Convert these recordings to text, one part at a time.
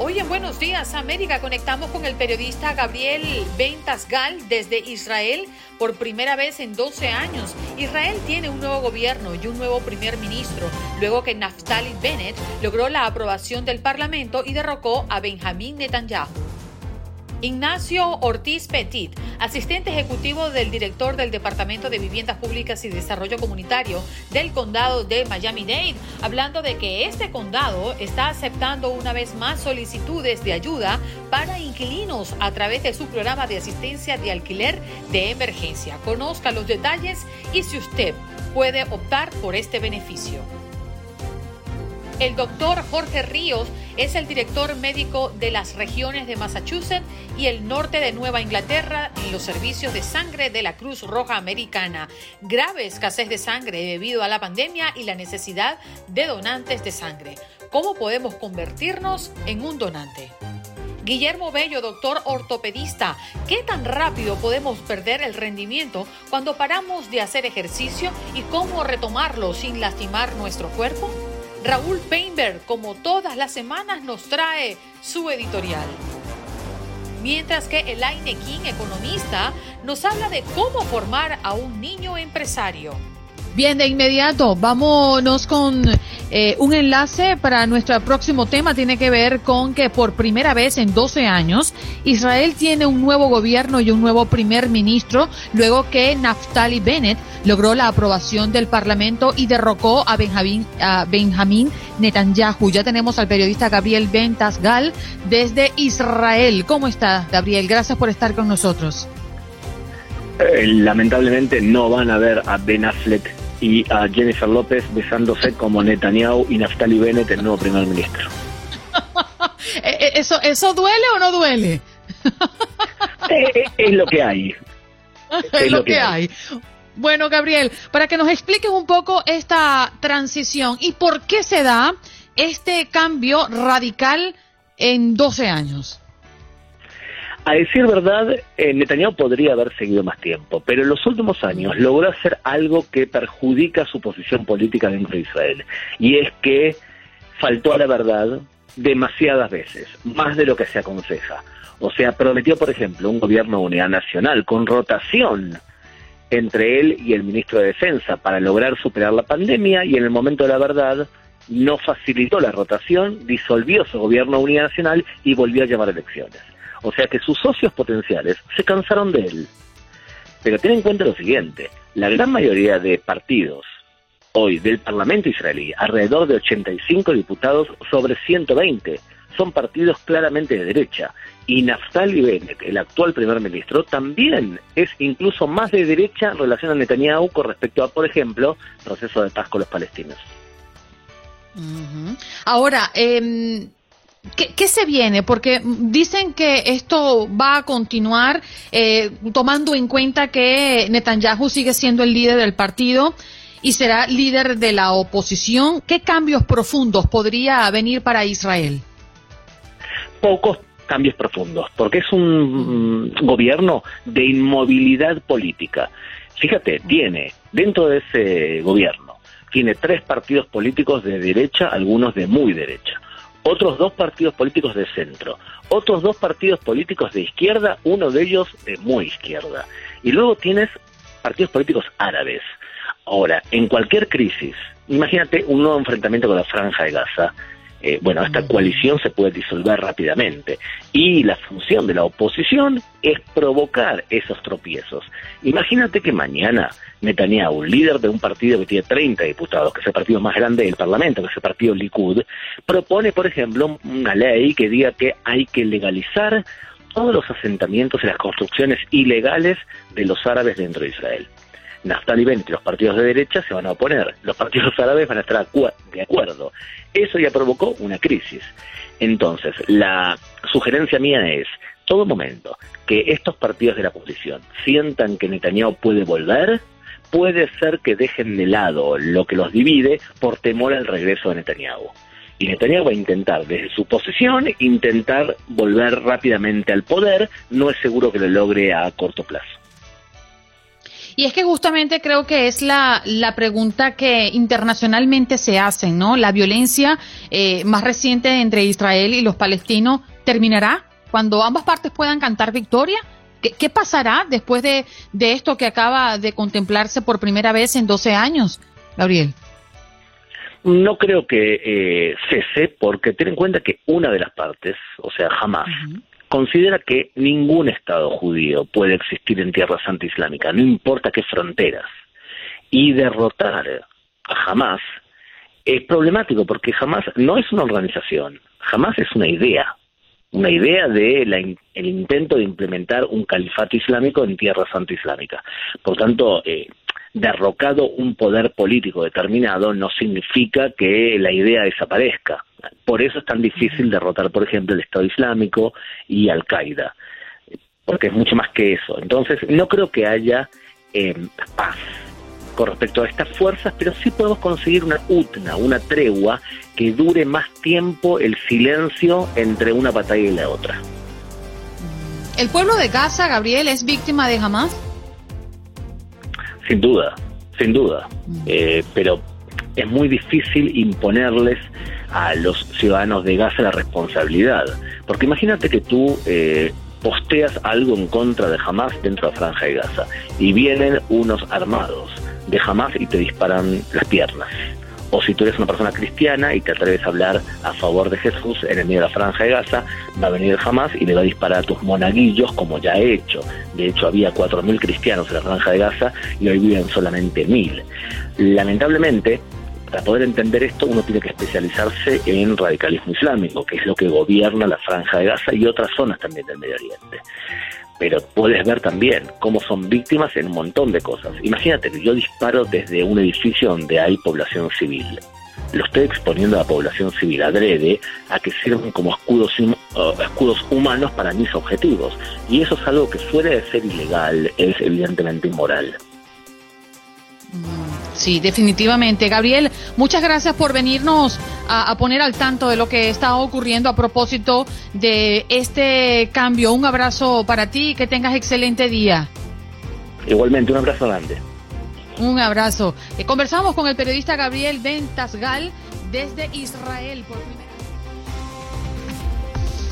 Hoy en Buenos Días América conectamos con el periodista Gabriel Ventasgal desde Israel por primera vez en 12 años. Israel tiene un nuevo gobierno y un nuevo primer ministro, luego que Naftali Bennett logró la aprobación del Parlamento y derrocó a Benjamín Netanyahu. Ignacio Ortiz Petit, asistente ejecutivo del director del Departamento de Viviendas Públicas y Desarrollo Comunitario del condado de Miami-Dade, hablando de que este condado está aceptando una vez más solicitudes de ayuda para inquilinos a través de su programa de asistencia de alquiler de emergencia. Conozca los detalles y si usted puede optar por este beneficio. El doctor Jorge Ríos es el director médico de las regiones de Massachusetts y el norte de Nueva Inglaterra en los servicios de sangre de la Cruz Roja Americana. Grave escasez de sangre debido a la pandemia y la necesidad de donantes de sangre. ¿Cómo podemos convertirnos en un donante? Guillermo Bello, doctor ortopedista, ¿qué tan rápido podemos perder el rendimiento cuando paramos de hacer ejercicio y cómo retomarlo sin lastimar nuestro cuerpo? Raúl Painberg, como todas las semanas, nos trae su editorial. Mientras que Elaine King, economista, nos habla de cómo formar a un niño empresario. Bien, de inmediato, vámonos con eh, un enlace para nuestro próximo tema. Tiene que ver con que por primera vez en 12 años Israel tiene un nuevo gobierno y un nuevo primer ministro luego que Naftali Bennett logró la aprobación del Parlamento y derrocó a Benjamín, a Benjamín Netanyahu. Ya tenemos al periodista Gabriel Ventasgal desde Israel. ¿Cómo está, Gabriel? Gracias por estar con nosotros. Eh, lamentablemente no van a ver a Ben Affleck y a Jennifer López besándose como Netanyahu y Naftali Bennett, el nuevo primer ministro. Eh, eh, ¿Eso, ¿Eso duele o no duele? Eh, es, lo que hay. Es, lo, que, hay. Bueno, Gabriel, para que nos expliques un poco esta transición y por qué se da este cambio radical en 12 años. A decir verdad, eh, Netanyahu podría haber seguido más tiempo, pero en los últimos años logró hacer algo que perjudica su posición política dentro de Israel, y es que faltó a la verdad demasiadas veces, más de lo que se aconseja. O sea, prometió, por ejemplo, un gobierno de unidad nacional con rotación entre él y el ministro de Defensa para lograr superar la pandemia y en el momento de la verdad no facilitó la rotación, disolvió su gobierno de unidad nacional y volvió a llamar elecciones. O sea que sus socios potenciales se cansaron de él. Pero ten en cuenta lo siguiente, la gran mayoría de partidos hoy del Parlamento israelí, alrededor de 85 diputados sobre 120, son partidos claramente de derecha. Y Naftali Bennett, el actual primer ministro, también es incluso más de derecha en relación a Netanyahu con respecto a, por ejemplo, proceso de paz con los palestinos. Ahora, eh, ¿Qué, se viene? Porque dicen que esto va a continuar eh, tomando en cuenta que Netanyahu sigue siendo el líder del partido y será líder de la oposición. ¿Qué cambios profundos podría venir para Israel? Pocos cambios profundos, porque es un gobierno de inmovilidad política. Fíjate, tiene dentro de ese gobierno, tiene tres partidos políticos de derecha, algunos de muy derecha otros dos partidos políticos de centro, otros dos partidos políticos de izquierda, uno de ellos de muy izquierda. Y luego tienes partidos políticos árabes. Ahora, en cualquier crisis, imagínate un nuevo enfrentamiento con la franja de Gaza, eh, bueno, esta coalición se puede disolver rápidamente. Y la función de la oposición es provocar esos tropiezos. Imagínate que mañana Netanyahu, líder de un partido que tiene 30 diputados, que es el partido más grande del Parlamento, que es el partido Likud, propone, por ejemplo, una ley que diga que hay que legalizar todos los asentamientos y las construcciones ilegales de los árabes dentro de Israel. Naftali Bennett y los partidos de derecha se van a oponer, los partidos árabes van a estar de acuerdo. Eso ya provocó una crisis. Entonces, la sugerencia mía es, todo momento que estos partidos de la oposición sientan que Netanyahu puede volver, puede ser que dejen de lado lo que los divide por temor al regreso de Netanyahu. Y Netanyahu va a intentar, desde su posición, intentar volver rápidamente al poder. No es seguro que lo logre a corto plazo. Y es que justamente creo que es la, la pregunta que internacionalmente se hacen, ¿no? La violencia eh, más reciente entre Israel y los palestinos terminará cuando ambas partes puedan cantar victoria. ¿Qué, pasará después de, de, esto que acaba de contemplarse por primera vez en 12 años, Gabriel? No creo que eh, cese, porque ten en cuenta que una de las partes, o sea, jamás, considera que ningún Estado judío puede existir en tierra santa islámica, no importa qué fronteras. Y derrotar a Hamas es problemático porque Hamas no es una organización, Hamas es una idea, una idea de el intento de implementar un califato islámico en tierra santa islámica. Por tanto, eh, derrocado un poder político determinado no significa que la idea desaparezca. Por eso es tan difícil derrotar, por ejemplo, el Estado Islámico y Al-Qaeda, porque es mucho más que eso. Entonces, no creo que haya eh, paz con respecto a estas fuerzas, pero sí podemos conseguir una utna, una tregua que dure más tiempo el silencio entre una batalla y la otra. ¿El pueblo de Gaza, Gabriel, es víctima de Hamas? Sin duda, sin duda. Eh, pero es muy difícil imponerles a los ciudadanos de Gaza la responsabilidad. Porque imagínate que tú eh, posteas algo en contra de Hamas dentro de la franja de Gaza y vienen unos armados de Hamas y te disparan las piernas. O si tú eres una persona cristiana y te atreves a hablar a favor de Jesús en el medio de la franja de Gaza, va a venir Hamas y le va a disparar a tus monaguillos como ya he hecho. De hecho, había 4.000 cristianos en la franja de Gaza y hoy viven solamente 1.000. Lamentablemente, para poder entender esto uno tiene que especializarse en radicalismo islámico, que es lo que gobierna la franja de Gaza y otras zonas también del Medio Oriente. Pero puedes ver también cómo son víctimas en un montón de cosas. Imagínate que yo disparo desde un edificio donde hay población civil. Lo estoy exponiendo a la población civil adrede a que sirvan como escudos, uh, escudos humanos para mis objetivos. Y eso es algo que fuera de ser ilegal, es evidentemente inmoral. Sí, definitivamente. Gabriel, muchas gracias por venirnos a, poner al tanto de lo que está ocurriendo a propósito de este cambio. Un abrazo para ti y que tengas excelente día. Igualmente, un abrazo grande. Un abrazo. Eh, conversamos con el periodista Gabriel Ventasgal desde Israel por primera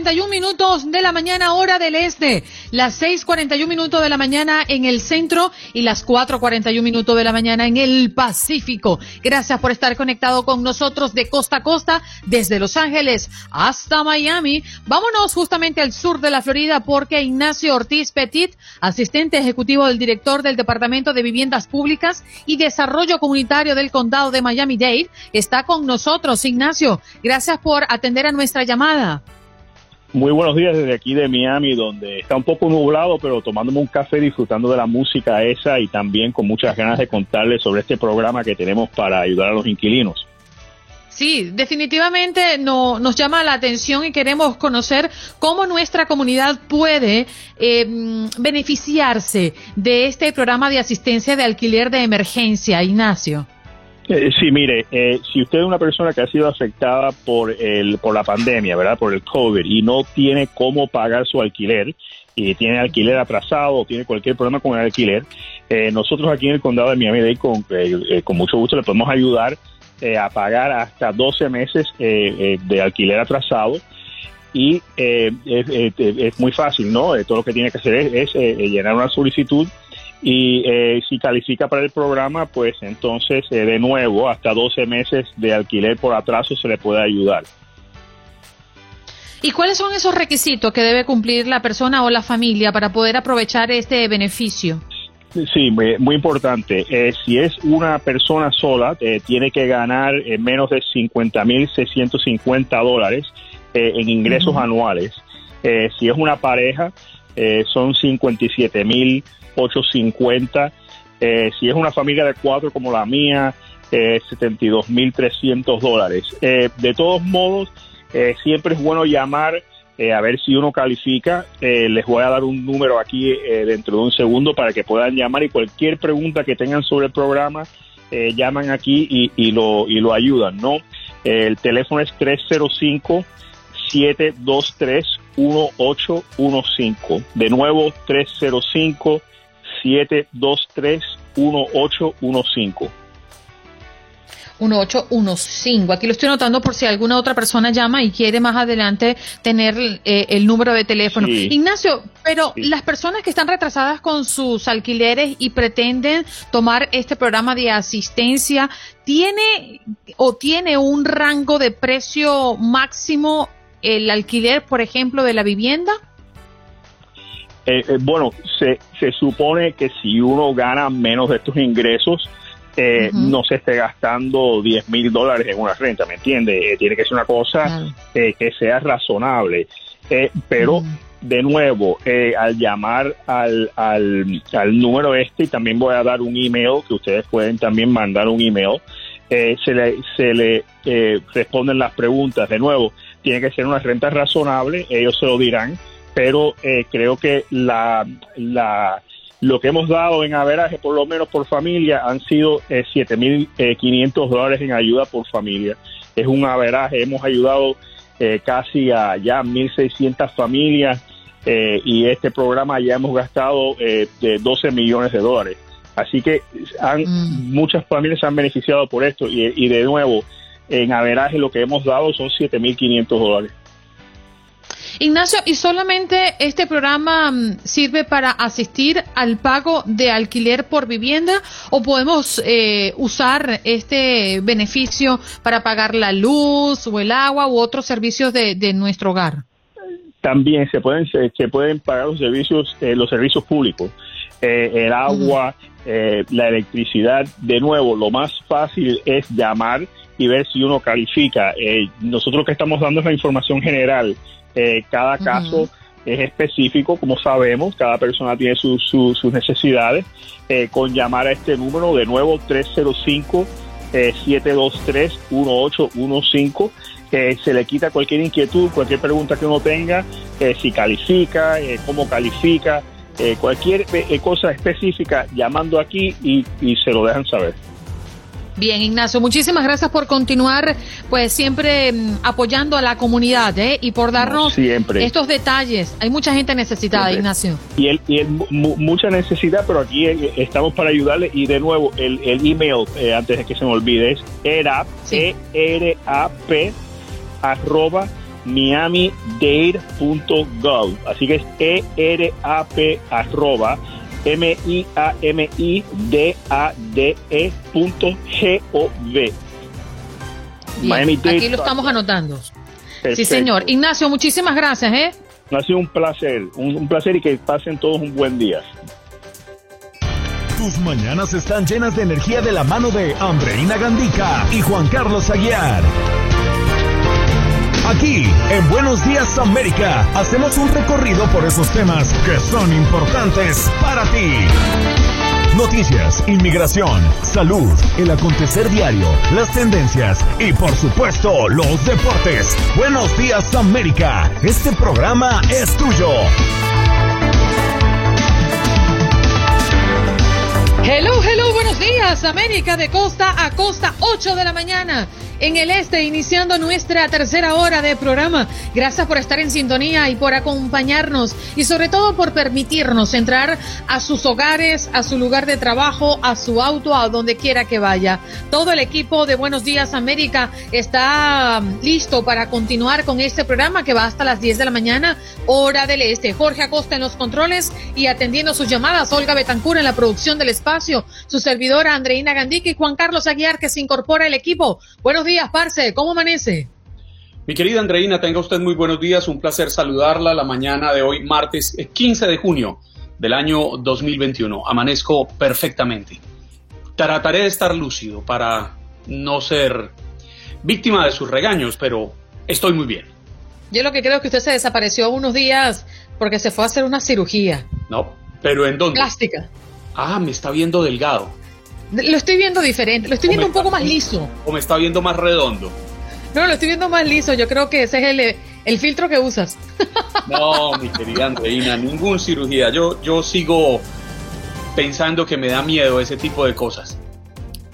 7:41 minutos de la mañana, hora del este, las 6:41 minutos de la mañana en el centro y las 4:41 minutos de la mañana en el Pacífico. Gracias por estar conectado con nosotros de costa a costa, desde Los Ángeles hasta Miami. Vámonos justamente al sur de la Florida porque Ignacio Ortiz Petit, asistente ejecutivo del director del Departamento de Viviendas Públicas y Desarrollo Comunitario del Condado de Miami-Dade, está con nosotros. Ignacio, Gracias por atender a nuestra llamada. Muy buenos días desde aquí de Miami, donde está un poco nublado, pero tomándome un café, disfrutando de la música esa y también con muchas ganas de contarles sobre este programa que tenemos para ayudar a los inquilinos. Sí, definitivamente no, nos llama la atención y queremos conocer cómo nuestra comunidad puede eh, beneficiarse de este programa de asistencia de alquiler de emergencia, Ignacio. Eh, sí, mire, eh, si usted es una persona que ha sido afectada por el por la pandemia, ¿verdad? Por el COVID y no tiene cómo pagar su alquiler y tiene alquiler atrasado o tiene cualquier problema con el alquiler, nosotros aquí en el condado de Miami-Dade con, con mucho gusto le podemos ayudar eh, a pagar hasta 12 meses eh, eh, de alquiler atrasado y es, muy fácil, ¿no? todo lo que tiene que hacer es, llenar una solicitud y si califica para el programa, pues entonces de nuevo hasta 12 meses de alquiler por atraso se le puede ayudar. ¿Y cuáles son esos requisitos que debe cumplir la persona o la familia para poder aprovechar este beneficio? Sí, muy, importante. Eh, si es una persona sola, eh, tiene que ganar eh, menos de 50.650 dólares en ingresos anuales. si es una pareja, son 57.850. si es una familia de cuatro como la mía, 72.300 dólares. de todos modos, siempre es bueno llamar eh, a ver si uno califica. Eh, les voy a dar un número aquí eh, dentro de un segundo para que puedan llamar y cualquier pregunta que tengan sobre el programa, llaman aquí y, y, lo, y lo ayudan, ¿no? el teléfono es 305 723 1815. De nuevo, 305 723 1815. 1815. Aquí lo estoy notando por si alguna otra persona llama y quiere más adelante tener eh, el número de teléfono. Ignacio, pero las personas que están retrasadas con sus alquileres y pretenden tomar este programa de asistencia, ¿tiene o tiene un rango de precio máximo el alquiler, por ejemplo, de la vivienda? Eh, eh, bueno, se, se supone que si uno gana menos de estos ingresos, eh, no se esté gastando 10 mil dólares en una renta, ¿me entiende? Eh, tiene que ser una cosa eh, que sea razonable. pero, de nuevo, al llamar al, al, al, número este, y también voy a dar un email, que ustedes pueden también mandar un email, se le, se le responden las preguntas. De nuevo, tiene que ser una renta razonable, ellos se lo dirán, pero creo que la... la lo que hemos dado en averaje, por lo menos por familia, han sido eh, 7.500 eh, dólares en ayuda por familia. Es un averaje, hemos ayudado eh, casi a ya 1.600 familias eh, y este programa ya hemos gastado de 12 millones de dólares. Así que han, mm. muchas familias se han beneficiado por esto y, y de nuevo, en averaje lo que hemos dado son 7.500 dólares. Ignacio, ¿y solamente este programa mm, sirve para asistir al pago de alquiler por vivienda o podemos eh, usar este beneficio para pagar la luz o el agua u otros servicios de, nuestro hogar? También se pueden se, pueden pagar los servicios eh, los servicios públicos, eh, el agua, la electricidad. De nuevo, lo más fácil es llamar y ver si uno califica. nosotros que estamos dando es la información general eh, cada caso es específico, como sabemos, cada persona tiene sus necesidades. Eh, con llamar a este número de nuevo 305 723 1815 se le quita cualquier inquietud, cualquier pregunta que uno tenga, eh, si califica, cómo califica, cualquier cosa específica, llamando aquí y se lo dejan saber. Bien, Ignacio, muchísimas gracias por continuar, pues siempre mm, apoyando a la comunidad ¿eh? y por darnos estos detalles. Hay mucha gente necesitada, Ignacio. Y, el, y mucha necesidad, pero aquí eh, estamos para ayudarle. Y de nuevo, el, el email, eh, antes de que se me olvide, es ERAP, e -R -A -P, arroba miamidade.gov. Así que es E-R-A-P arroba M-I-A-M-I-D-A-D-E punto G-O-V. Aquí lo estamos anotando. Sí, señor. Ignacio, muchísimas gracias, ¿eh? Ha sido un placer, un, placer y que pasen todos un buen día. Tus mañanas están llenas de energía de la mano de Andreina Gandica y Juan Carlos Aguiar. Aquí, en Buenos Días América, hacemos un recorrido por esos temas que son importantes para ti. noticias, inmigración, salud, el acontecer diario, las tendencias y por supuesto los deportes. Buenos días América, este programa es tuyo. Hello, hello, buenos días América de costa a costa, 8 de la mañana en el este, iniciando nuestra tercera hora de programa. Gracias por estar en sintonía y por acompañarnos y sobre todo por permitirnos entrar a sus hogares, a su lugar de trabajo, a su auto, a donde quiera que vaya. Todo el equipo de Buenos Días América está um, listo para continuar con este programa que va hasta las 10 de la mañana, hora del este. Jorge Acosta en los controles y atendiendo sus llamadas, Olga Betancur en la producción del espacio, su servidora Andreina Gandique y Juan Carlos Aguiar que se incorpora al equipo. Buenos días, Parce. ¿Cómo amanece? Mi querida Andreina, tenga usted muy buenos días. Un placer saludarla la mañana de hoy, martes 15 de junio del año 2021. Amanezco perfectamente. Trataré de estar lúcido para no ser víctima de sus regaños, pero estoy muy bien. Yo lo que creo es que usted se desapareció unos días porque se fue a hacer una cirugía. No, pero ¿en dónde? Plástica. Ah, me está viendo delgado. Lo estoy viendo diferente, lo estoy viendo un poco más liso. ¿O me está viendo más redondo? No, lo estoy viendo más liso. Yo creo que ese es el, filtro que usas. No, mi querida Andreina, ningún cirugía. Yo, yo sigo pensando que me da miedo ese tipo de cosas.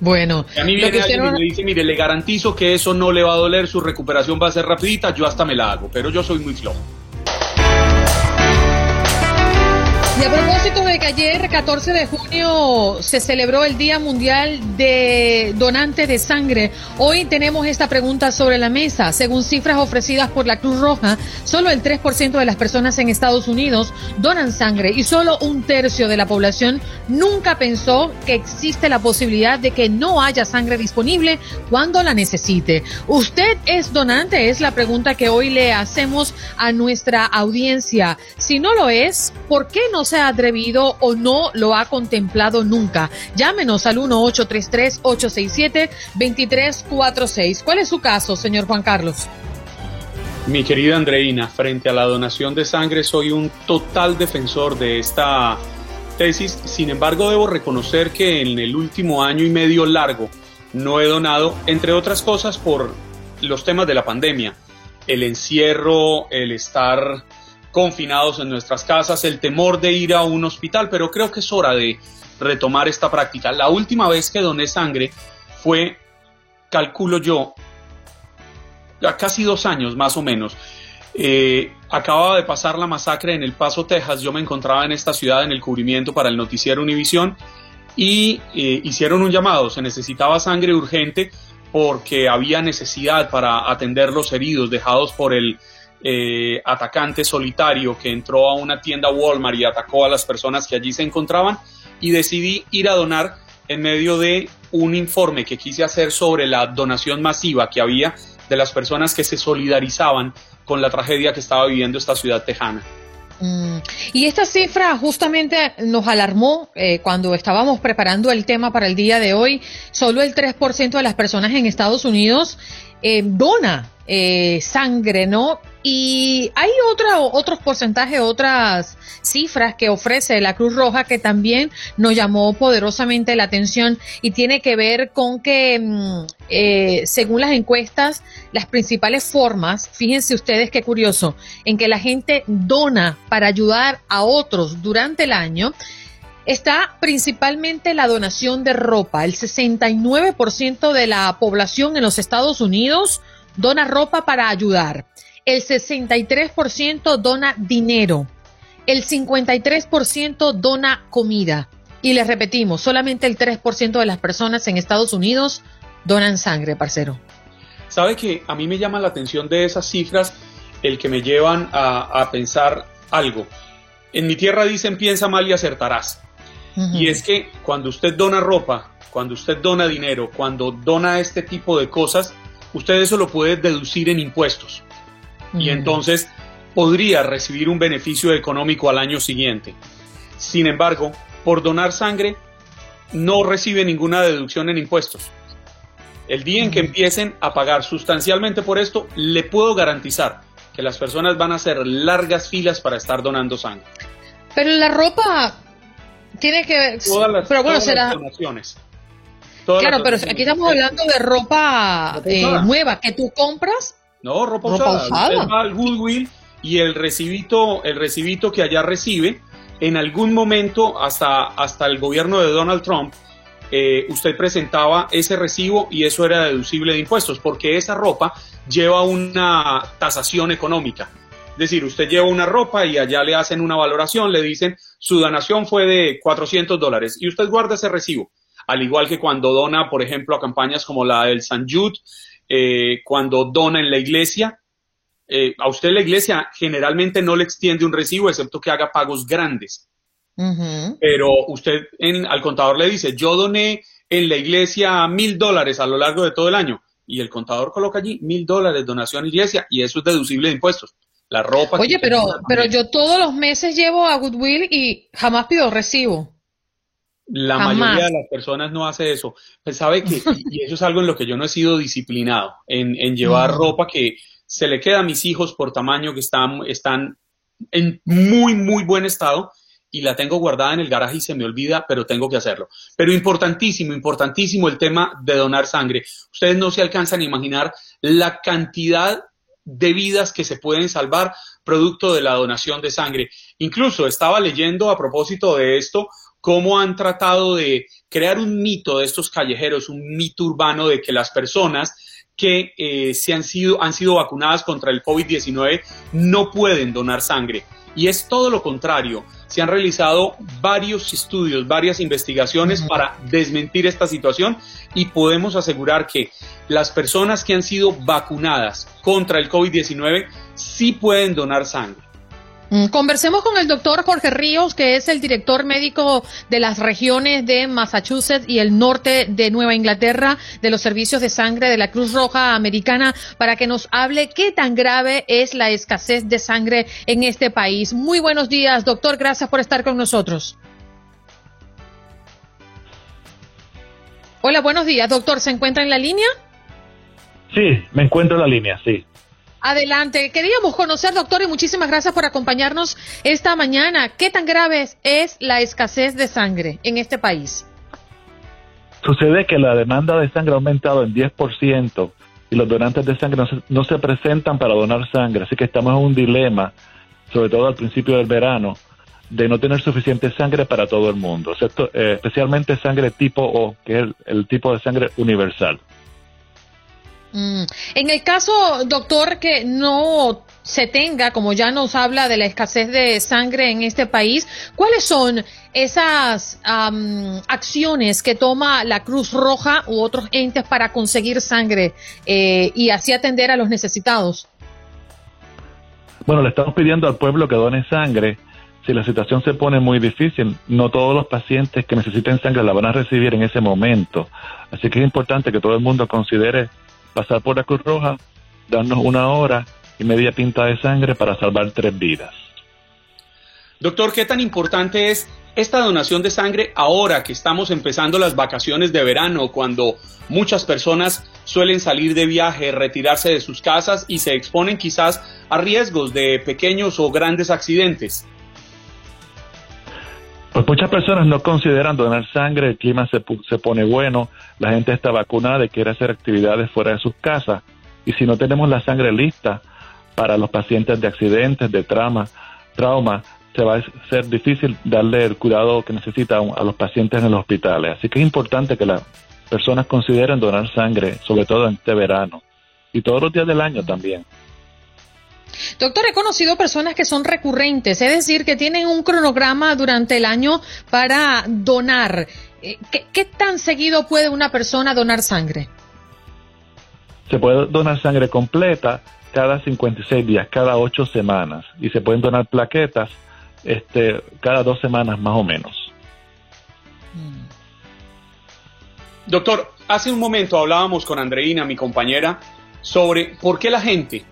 Bueno, a mí viene alguien y me dice, mire, le garantizo que eso no le va a doler, su recuperación va a ser rapidita, yo hasta me la hago, pero yo soy muy flojo. Y a propósito de que ayer, 14 de junio, se celebró el Día Mundial de Donantes de Sangre, hoy tenemos esta pregunta sobre la mesa. Según cifras ofrecidas por la Cruz Roja, solo el 3% de las personas en Estados Unidos donan sangre y solo un tercio de la población nunca pensó que existe la posibilidad de que no haya sangre disponible cuando la necesite. ¿Usted es donante? Es la pregunta que hoy le hacemos a nuestra audiencia. Si no lo es, ¿por qué no se ha atrevido o no lo ha contemplado nunca. Llámenos al 1-833-867-2346. ¿Cuál es su caso, señor Juan Carlos? Mi querida Andreina, frente a la donación de sangre soy un total defensor de esta tesis. Sin embargo, debo reconocer que en el último año y medio largo no he donado, entre otras cosas, por los temas de la pandemia. El encierro, el estar confinados en nuestras casas, el temor de ir a un hospital, pero creo que es hora de retomar esta práctica. La última vez que doné sangre fue, calculo yo, casi dos años más o menos. Eh, acababa de pasar la masacre en El Paso, Texas. Yo me encontraba en esta ciudad en el cubrimiento para el noticiero Univisión y eh, hicieron un llamado. Se necesitaba sangre urgente porque había necesidad para atender los heridos dejados por el eh, atacante solitario que entró a una tienda Walmart y atacó a las personas que allí se encontraban y decidí ir a donar en medio de un informe que quise hacer sobre la donación masiva que había de las personas que se solidarizaban con la tragedia que estaba viviendo esta ciudad tejana. Mm. Y esta cifra justamente nos alarmó eh, cuando estábamos preparando el tema para el día de hoy. Solo el 3% de las personas en Estados Unidos eh, dona eh, sangre, ¿no? Y hay otra, otros porcentajes, otras cifras que ofrece la Cruz Roja que también nos llamó poderosamente la atención y tiene que ver con que, mm, eh, según las encuestas, las principales formas, fíjense ustedes qué curioso, en que la gente dona para ayudar a otros durante el año, está principalmente la donación de ropa. El 69% de la población en los Estados Unidos dona ropa para ayudar. El 63% dona dinero. El 53% dona comida. Y les repetimos, solamente el 3% de las personas en Estados Unidos donan sangre, parcero. ¿Sabe que a mí me llama la atención de esas cifras el que me llevan a, pensar algo? En mi tierra dicen piensa mal y acertarás. Y es que cuando usted dona ropa, cuando usted dona dinero, cuando dona este tipo de cosas, usted eso lo puede deducir en impuestos. Y entonces podría recibir un beneficio económico al año siguiente. Sin embargo, por donar sangre, no recibe ninguna deducción en impuestos. El día en que empiecen a pagar sustancialmente por esto, le puedo garantizar que las personas van a hacer largas filas para estar donando sangre. Pero la ropa tiene que todas las, pero bueno, todas será las donaciones. claro, las pero donaciones. aquí estamos hablando de ropa, eh, nueva que tú compras. No, ropa, Ropa usada. usada. Usted va al Goodwill y el recibito, el recibito que allá recibe, en algún momento, hasta, hasta el gobierno de Donald Trump, eh, usted presentaba ese recibo y eso era deducible de impuestos, porque esa ropa lleva una tasación económica. Es decir, usted lleva una ropa y allá le hacen una valoración, le dicen, su donación fue de 400 dólares y usted guarda ese recibo. Al igual que cuando dona, por ejemplo, a campañas como la del San Jude, eh, cuando dona en la iglesia, eh, a usted la iglesia generalmente no le extiende un recibo, excepto que haga pagos grandes. Pero usted en- al contador le dice, yo doné en la iglesia mil dólares a lo largo de todo el año. Y el contador coloca allí mil dólares donación a iglesia y eso es deducible de impuestos. La ropa. Oye, pero, pero yo todos los meses llevo a Goodwill y jamás pido recibo. La Jamás. mayoría de las personas no hace eso. Pues sabe que, y eso es algo en lo que yo no he sido disciplinado, en, en llevar Mm. ropa que se le queda a mis hijos por tamaño, que están, están en muy, muy buen estado y la tengo guardada en el garaje y se me olvida, pero tengo que hacerlo. Pero importantísimo, importantísimo el tema de donar sangre. Ustedes no se alcanzan a imaginar la cantidad de vidas que se pueden salvar producto de la donación de sangre. Incluso estaba leyendo a propósito de esto cómo han tratado de crear un mito de estos callejeros, un mito urbano de que las personas que eh, se han, sido, han sido vacunadas contra el COVID-19 no pueden donar sangre. Y es todo lo contrario. Se han realizado varios estudios, varias investigaciones para desmentir esta situación y podemos asegurar que las personas que han sido vacunadas contra el COVID-19 sí pueden donar sangre. Mm, Conversemos con el doctor Jorge Ríos, que es el director médico de las regiones de Massachusetts y el norte de Nueva Inglaterra de los servicios de sangre de la Cruz Roja Americana, para que nos hable qué tan grave es la escasez de sangre en este país. Muy buenos días, doctor. Gracias por estar con nosotros. Hola, buenos días, doctor. ¿Se encuentra en la línea? Sí, me encuentro en la línea, sí. Adelante. Queríamos conocer, doctor, y muchísimas gracias por acompañarnos esta mañana. ¿Qué tan grave es la escasez de sangre en este país? Sucede que la demanda de sangre ha aumentado en 10% y los donantes de sangre no se, no se presentan para donar sangre, así que estamos en un dilema, sobre todo al principio del verano, de no tener suficiente sangre para todo el mundo, excepto, eh, especialmente sangre tipo O, que es el, el tipo de sangre universal. Mm. En el caso, doctor, que no se tenga, como ya nos habla de la escasez de sangre en este país, ¿cuáles son esas am, acciones que toma la Cruz Roja u otros entes para conseguir sangre eh, y así atender a los necesitados? Bueno, le estamos pidiendo al pueblo que done sangre. Si la situación se pone muy difícil, no todos los pacientes que necesiten sangre la van a recibir en ese momento. Así que es importante que todo el mundo considere pasar por la Cruz Roja, darnos una hora y media pinta de sangre para salvar tres vidas. Doctor, ¿qué tan importante es esta donación de sangre ahora que estamos empezando las vacaciones de verano, cuando muchas personas suelen salir de viaje, retirarse de sus casas y se exponen quizás a riesgos de pequeños o grandes accidentes? Pues muchas personas no consideran donar sangre, el clima se, se pone bueno, la gente está vacunada y quiere hacer actividades fuera de sus casas. Y si no tenemos la sangre lista para los pacientes de accidentes, de trauma, trauma, se va a ser difícil darle el cuidado que necesitan a los pacientes en los hospitales. Así que es importante que las personas consideren donar sangre, sobre todo en este verano y todos los días del año también. Doctor, he conocido personas que son recurrentes, es decir, que tienen un cronograma durante el año para donar. Eh, ¿Qué, qué tan seguido puede una persona donar sangre? Se puede donar sangre completa cada 56 días, cada 8 semanas. Y se pueden donar plaquetas este, cada dos semanas más o menos. Doctor, hace un momento hablábamos con Andreina, mi compañera, sobre por qué la gente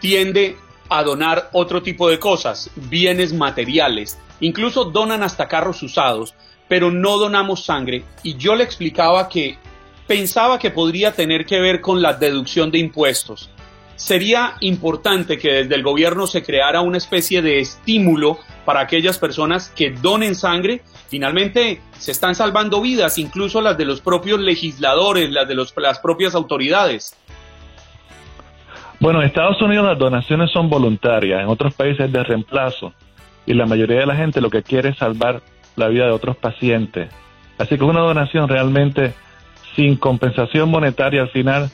tiende a donar otro tipo de cosas, bienes materiales, incluso donan hasta carros usados, pero no donamos sangre. Y yo le explicaba que pensaba que podría tener que ver con la deducción de impuestos. sería importante que desde el gobierno se creara una especie de estímulo para aquellas personas que donen sangre. Finalmente se están salvando vidas, incluso las de los propios legisladores, las de las propias autoridades. Bueno, en Estados Unidos las donaciones son voluntarias, en otros países de reemplazo, y la mayoría de la gente lo que quiere es salvar la vida de otros pacientes. Así que una donación realmente sin compensación monetaria al final,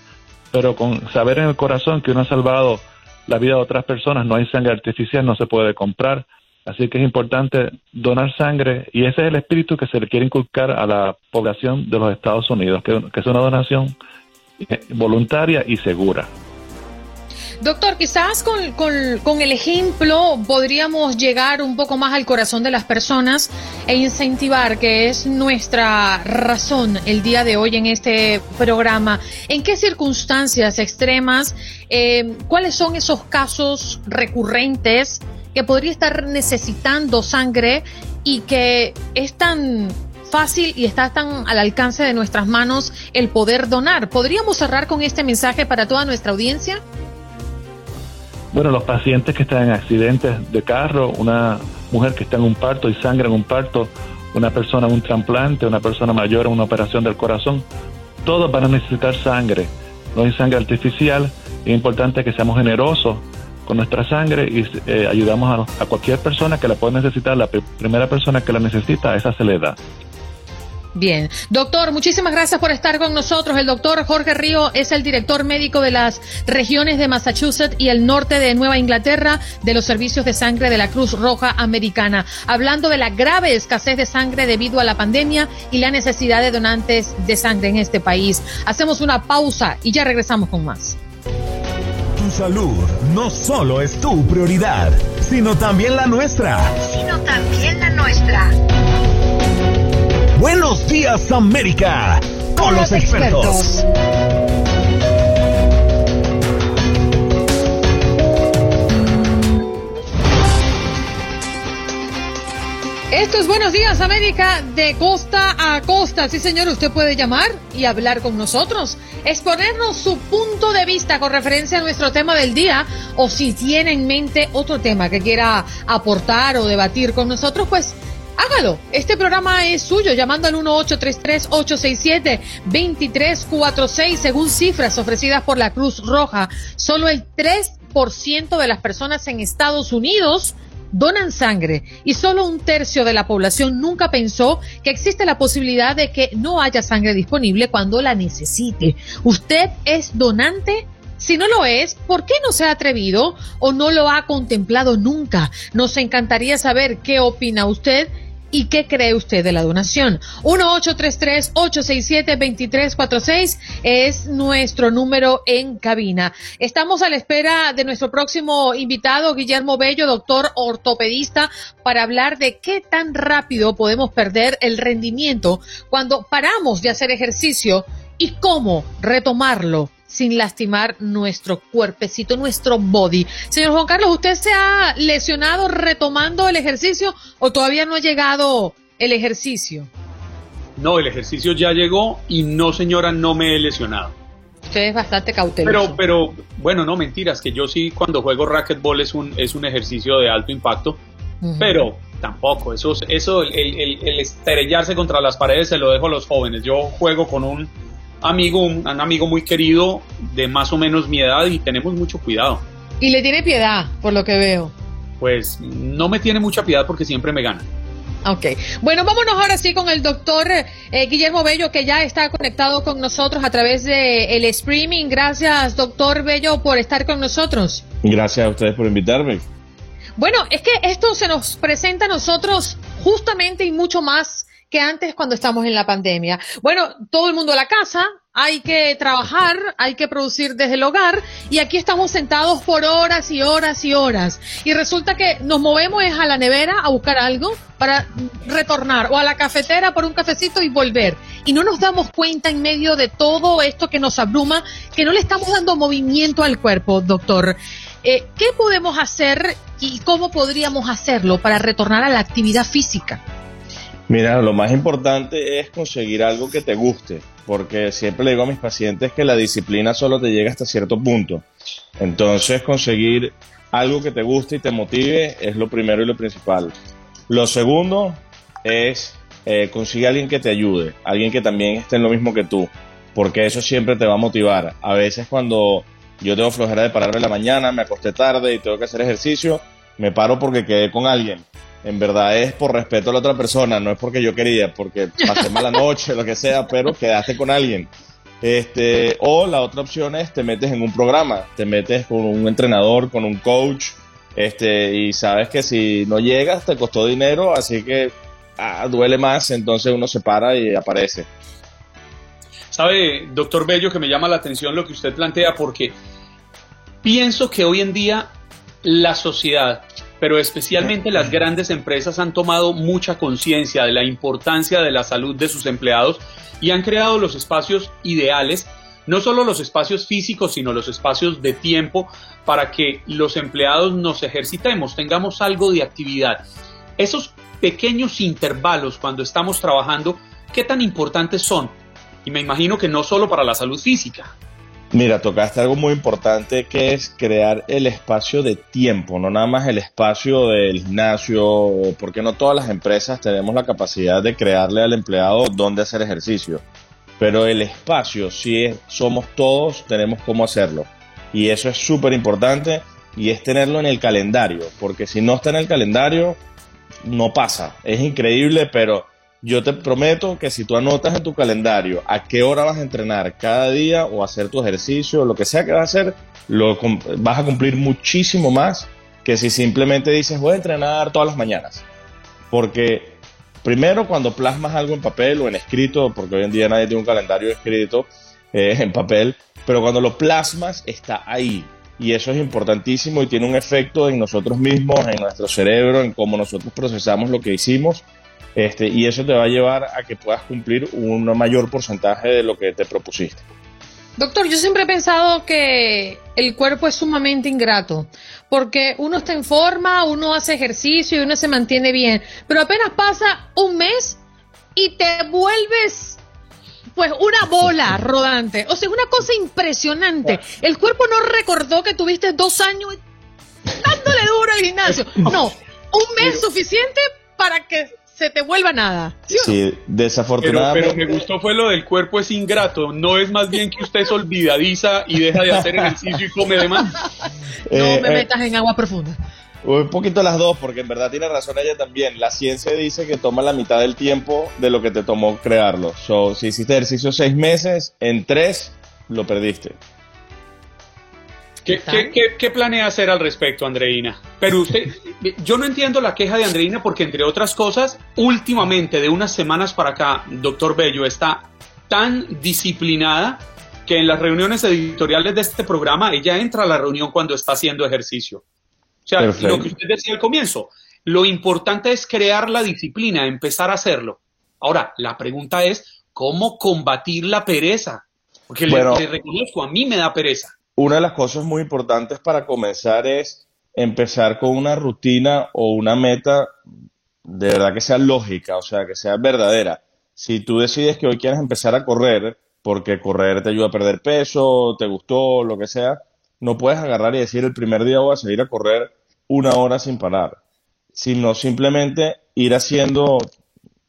pero con saber en el corazón que uno ha salvado la vida de otras personas, no hay sangre artificial, no se puede comprar. Así que es importante donar sangre y ese es el espíritu que se le quiere inculcar a la población de los Estados Unidos, que, que es una donación eh, voluntaria y segura. Doctor, quizás con, con, el ejemplo podríamos llegar un poco más al corazón de las personas e incentivar, que es nuestra razón el día de hoy en este programa. ¿En qué circunstancias extremas, eh, cuáles son esos casos recurrentes que podría estar necesitando sangre y que es tan fácil y está tan al alcance de nuestras manos el poder donar? ¿Podríamos cerrar con este mensaje para toda nuestra audiencia? Bueno, los pacientes que están en accidentes de carro, una mujer que está en un parto y sangre en un parto, una persona en un trasplante, una persona mayor en una operación del corazón, todos van a necesitar sangre. No hay sangre artificial. Es importante que seamos generosos con nuestra sangre y eh, ayudamos a, a, cualquier persona que la pueda necesitar. La primera persona que la necesita, esa se le da. Bien. Doctor, muchísimas gracias por estar con nosotros. El doctor Jorge Río es el director médico de las regiones de Massachusetts y el norte de Nueva Inglaterra de los servicios de sangre de la Cruz Roja Americana, hablando de la grave escasez de sangre debido a la pandemia y la necesidad de donantes de sangre en este país. Hacemos una pausa y ya regresamos con más. Tu salud no solo es tu prioridad, sino también la nuestra. Sino también la nuestra. Buenos días América con, los, expertos. Esto es Buenos Días América de costa a costa. Sí, señor, usted puede llamar y hablar con nosotros, exponernos su punto de vista con referencia a nuestro tema del día o si tiene en mente otro tema que quiera aportar o debatir con nosotros, pues hágalo. Este programa es suyo, llamando al 1833-867-2346, según cifras ofrecidas por la Cruz Roja. Solo el 3% de las personas en Estados Unidos donan sangre y solo un tercio de la población nunca pensó que existe la posibilidad de que no haya sangre disponible cuando la necesite. ¿Usted es donante? Si no lo es, ¿por qué no se ha atrevido o no lo ha contemplado nunca? Nos encantaría saber qué opina usted ¿Y qué cree usted de la donación? 1-833-867-2346 es nuestro número en cabina. Estamos a la espera de nuestro próximo invitado, Guillermo Bello, doctor ortopedista, para hablar de qué tan rápido podemos perder el rendimiento cuando paramos de hacer ejercicio y cómo retomarlo sin lastimar nuestro cuerpecito, nuestro body. Señor Juan Carlos, ¿usted se ha lesionado retomando el ejercicio o todavía no ha llegado el ejercicio? No, el ejercicio ya llegó y no, señora, no me he lesionado. Usted es bastante cauteloso. Pero, pero, bueno, no mentiras, que yo sí cuando juego racquetball es un, es un ejercicio de alto impacto, pero tampoco, eso, eso el, el estrellarse contra las paredes se lo dejo a los jóvenes. Yo juego con un amigo, un, amigo muy querido de más o menos mi edad y tenemos mucho cuidado. Y le tiene piedad, por lo que veo. Pues no me tiene mucha piedad porque siempre me gana. Ok. Bueno, vámonos ahora sí con el doctor eh, Guillermo Bello, que ya está conectado con nosotros a través de el streaming. Gracias, doctor Bello, por estar con nosotros. Gracias a ustedes por invitarme. Bueno, es que esto se nos presenta a nosotros justamente y mucho más que antes cuando estamos en la pandemia. Bueno, todo el mundo a la casa, hay que trabajar, hay que producir desde el hogar y aquí estamos sentados por horas y horas y horas. Y resulta que nos movemos a la nevera a buscar algo para retornar o a la cafetera por un cafecito y volver. Y no nos damos cuenta en medio de todo esto que nos abruma que no le estamos dando movimiento al cuerpo, doctor. Eh, ¿Qué podemos hacer y cómo podríamos hacerlo para retornar a la actividad física? Mira, lo más importante es conseguir algo que te guste, porque siempre le digo a mis pacientes que la disciplina solo te llega hasta cierto punto. Entonces, conseguir algo que te guste y te motive es lo primero y lo principal. Lo segundo es eh, conseguir alguien que te ayude, alguien que también esté en lo mismo que tú, porque eso siempre te va a motivar. A veces cuando yo tengo flojera de pararme en la mañana, me acosté tarde y tengo que hacer ejercicio, me paro porque quedé con alguien. En verdad es por respeto a la otra persona, no es porque yo quería, porque pasé mala noche, lo que sea, pero quedaste con alguien. Este, o la otra opción es te metes en un programa, te metes con un entrenador, con un coach, este, y sabes que si no llegas te costó dinero, así que ah, duele más, entonces uno se para y aparece. Sabe, doctor Bello, que me llama la atención lo que usted plantea porque pienso que hoy en día la sociedad, pero especialmente las grandes empresas han tomado mucha conciencia de la importancia de la salud de sus empleados y han creado los espacios ideales, no solo los espacios físicos, sino los espacios de tiempo para que los empleados nos ejercitemos, tengamos algo de actividad. Esos pequeños intervalos cuando estamos trabajando, ¿qué tan importantes son? Y me imagino que no solo para la salud física. Mira, tocaste algo muy importante que es crear el espacio de tiempo, no nada más el espacio del gimnasio, porque no todas las empresas tenemos la capacidad de crearle al empleado dónde hacer ejercicio. Pero el espacio, si somos todos, tenemos cómo hacerlo. Y eso es súper importante y es tenerlo en el calendario, porque si no está en el calendario, no pasa. Es increíble, pero yo te prometo que si tú anotas en tu calendario a qué hora vas a entrenar cada día o hacer tu ejercicio, lo que sea que vas a hacer, lo, vas a cumplir muchísimo más que si simplemente dices voy a entrenar todas las mañanas. Porque primero cuando plasmas algo en papel o en escrito, porque hoy en día nadie tiene un calendario escrito eh, en papel, pero cuando lo plasmas está ahí. Y eso es importantísimo y tiene un efecto en nosotros mismos, en nuestro cerebro, en cómo nosotros procesamos lo que hicimos. Este, y eso te va a llevar a que puedas cumplir un mayor porcentaje de lo que te propusiste. Doctor, yo siempre he pensado que el cuerpo es sumamente ingrato, porque uno está en forma, uno hace ejercicio y uno se mantiene bien, pero apenas pasa un mes y te vuelves pues una bola rodante. O sea, una cosa impresionante. El cuerpo no recordó que tuviste dos años dándole duro al gimnasio. No, un mes suficiente para que se te vuelva nada. Sí, desafortunadamente. Pero, me gustó fue lo del cuerpo es ingrato. No es más bien que usted es olvidadiza y deja de hacer ejercicio y come de más. no eh, me eh, metas en agua profunda. Un poquito las dos, porque en verdad tiene razón ella también. La ciencia dice que toma la mitad del tiempo de lo que te tomó crearlo. So, si hiciste ejercicio seis meses, en tres lo perdiste. ¿Qué, qué, planea hacer al respecto, Andreina? Pero usted, yo no entiendo la queja de Andreina porque, entre otras cosas, últimamente, de unas semanas para acá, doctor Bello está tan disciplinada que en las reuniones editoriales de este programa ella entra a la reunión cuando está haciendo ejercicio. O sea, lo que usted decía al comienzo, lo importante es crear la disciplina, empezar a hacerlo. Ahora, la pregunta es, ¿cómo combatir la pereza? Porque le, reconozco, a mí me da pereza. Una de las cosas muy importantes para comenzar es empezar con una rutina o una meta de verdad que sea lógica, o sea, que sea verdadera. Si tú decides que hoy quieres empezar a correr, porque correr te ayuda a perder peso, te gustó, lo que sea, no puedes agarrar y decir el primer día voy a salir a correr una hora sin parar, sino simplemente ir haciendo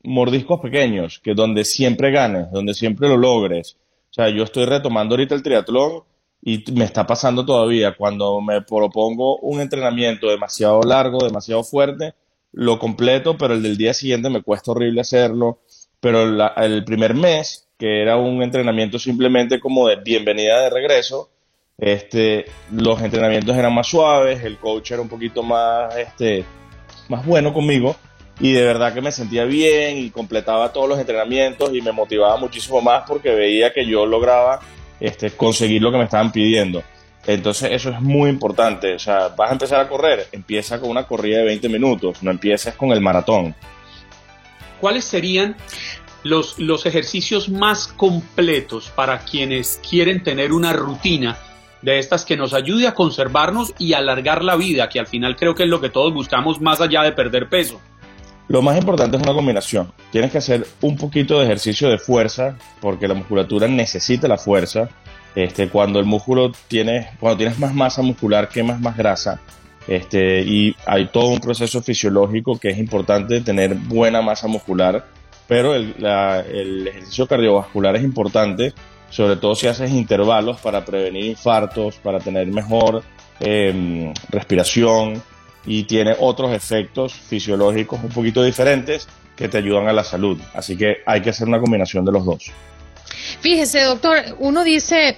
mordiscos pequeños, que donde siempre ganes, donde siempre lo logres. O sea, yo estoy retomando ahorita el triatlón y me está pasando todavía. Cuando me propongo un entrenamiento demasiado largo, demasiado fuerte, lo completo, pero el del día siguiente me cuesta horrible hacerlo. Pero el primer mes, que era un entrenamiento simplemente como de bienvenida de regreso, este, los entrenamientos eran más suaves, el coach era un poquito más, este, más bueno conmigo y de verdad que me sentía bien y completaba todos los entrenamientos y me motivaba muchísimo más porque veía que yo lograba este, conseguir lo que me estaban pidiendo. Entonces eso es muy importante. O sea, vas a empezar a correr, empieza con una corrida de 20 minutos, no empieces con el maratón. ¿Cuáles serían los, los ejercicios más completos para quienes quieren tener una rutina de estas que nos ayude a conservarnos y alargar la vida, que al final creo que es lo que todos buscamos más allá de perder peso. Lo más importante es una combinación. Tienes que hacer un poquito de ejercicio de fuerza, porque la musculatura necesita la fuerza. Este, cuando el músculo tiene, cuando tienes más masa muscular, quemas más grasa. Este, y hay todo un proceso fisiológico que es importante tener buena masa muscular, pero el, ejercicio cardiovascular es importante, sobre todo si haces intervalos para prevenir infartos, para tener mejor eh, respiración, y tiene otros efectos fisiológicos un poquito diferentes que te ayudan a la salud. Así que hay que hacer una combinación de los dos. Fíjese, doctor, uno dice,